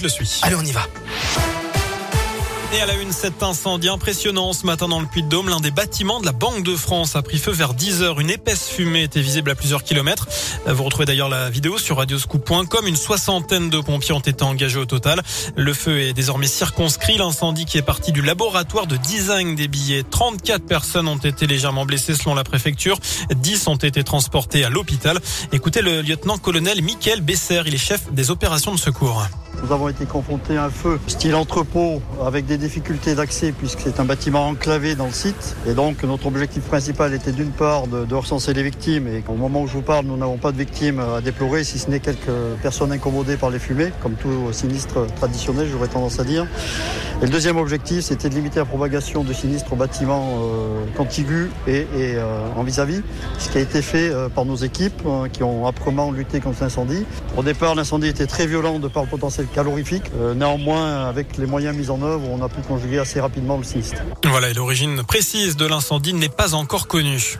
je le suis. Allez, on y va. Et à la une, cet incendie impressionnant ce matin dans le Puy-de-Dôme. L'un des bâtiments de la Banque de France a pris feu vers 10 heures. Une épaisse fumée était visible à plusieurs kilomètres. Vous retrouvez d'ailleurs la vidéo sur radioscoop.com. Une soixantaine de pompiers ont été engagés au total. Le feu est désormais circonscrit. L'incendie qui est parti du laboratoire de design des billets. 34 personnes ont été légèrement blessées selon la préfecture. 10 ont été transportées à l'hôpital. Écoutez le lieutenant-colonel Michael Besser. Il est chef des opérations de secours. Nous avons été confrontés à un feu style entrepôt avec des difficultés d'accès puisque c'est un bâtiment enclavé dans le site. Et donc notre objectif principal était d'une part de, recenser les victimes et au moment où je vous parle, nous n'avons pas de victimes à déplorer si ce n'est quelques personnes incommodées par les fumées, comme tout sinistre traditionnel, j'aurais tendance à dire. Et le deuxième objectif, c'était de limiter la propagation de sinistres aux bâtiments euh, contigus et, euh, en vis-à-vis, ce qui a été fait euh, par nos équipes euh, qui ont âprement lutté contre l'incendie. Au départ, l'incendie était très violent de par le potentiel calorifique. Euh, néanmoins, avec les moyens mis en œuvre, on a pu conjuguer assez rapidement le sinistre. Voilà, et l'origine précise de l'incendie n'est pas encore connue.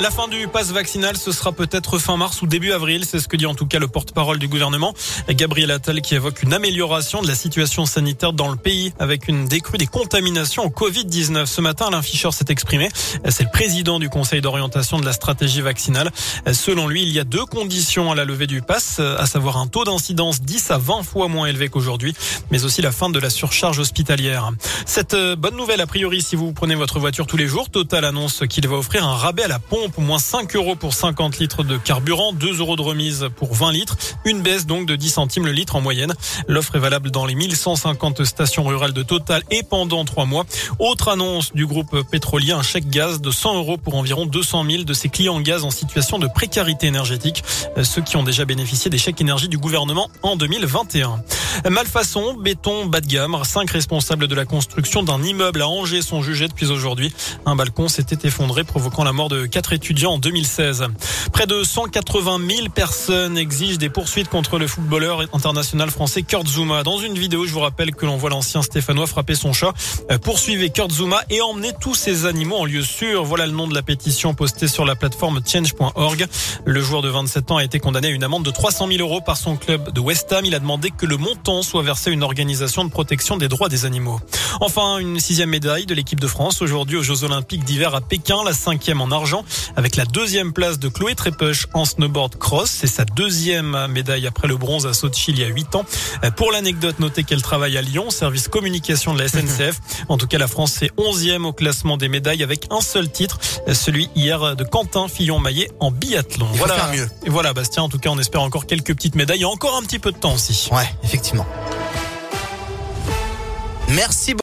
La fin du pass vaccinal, ce sera peut-être fin mars ou début avril. C'est ce que dit en tout cas le porte-parole du gouvernement, Gabriel Attal, qui évoque une amélioration de la situation sanitaire dans le pays avec une décrue des contaminations au Covid-19. Ce matin, Alain Fischer s'est exprimé. C'est le président du conseil d'orientation de la stratégie vaccinale. Selon lui, il y a deux conditions à la levée du pass, à savoir un taux d'incidence 10 à 20 fois moins élevé qu'aujourd'hui, mais aussi la fin de la surcharge hospitalière. Cette bonne nouvelle, a priori, si vous prenez votre voiture tous les jours, Total annonce qu'il va offrir un rabais à la pompe pour moins 5 euros pour 50 litres de carburant, 2 euros de remise pour 20 litres, une baisse donc de 10 centimes le litre en moyenne. L'offre est valable dans les 1150 stations rurales de Total et pendant 3 mois. Autre annonce du groupe pétrolier, un chèque gaz de 100 euros pour environ 200 000 de ses clients gaz en situation de précarité énergétique, ceux qui ont déjà bénéficié des chèques énergie du gouvernement en 2021. Malfaçon, béton bas de gamme. Cinq responsables de la construction d'un immeuble à Angers sont jugés depuis aujourd'hui. Un balcon s'était effondré, provoquant la mort de quatre en 2016. Près de 180 000 personnes exigent des poursuites contre le footballeur international français Kurt Zuma. Dans une vidéo, je vous rappelle que l'on voit l'ancien Stéphanois frapper son chat. Poursuivez Kurt Zuma et emmenez tous ces animaux en lieu sûr. Voilà le nom de la pétition postée sur la plateforme change.org. Le joueur de 27 ans a été condamné à une amende de 300 000 euros par son club de West Ham. Il a demandé que le montant soit versé à une organisation de protection des droits des animaux. Enfin, une sixième médaille de l'équipe de France aujourd'hui aux Jeux Olympiques d'hiver à Pékin, la cinquième en argent, avec la deuxième place de Chloé Trépeuch en snowboard cross. C'est sa deuxième médaille après le bronze à Sochi il y a huit ans. Pour l'anecdote, notez qu'elle travaille à Lyon, service communication de la SNCF. En tout cas, la France est onzième au classement des médailles avec un seul titre, celui hier de Quentin Fillon-Maillet en biathlon. Il faut voilà. faire mieux. Et voilà, Bastien. En tout cas, on espère encore quelques petites médailles et encore un petit peu de temps aussi. Ouais, effectivement. Merci beaucoup.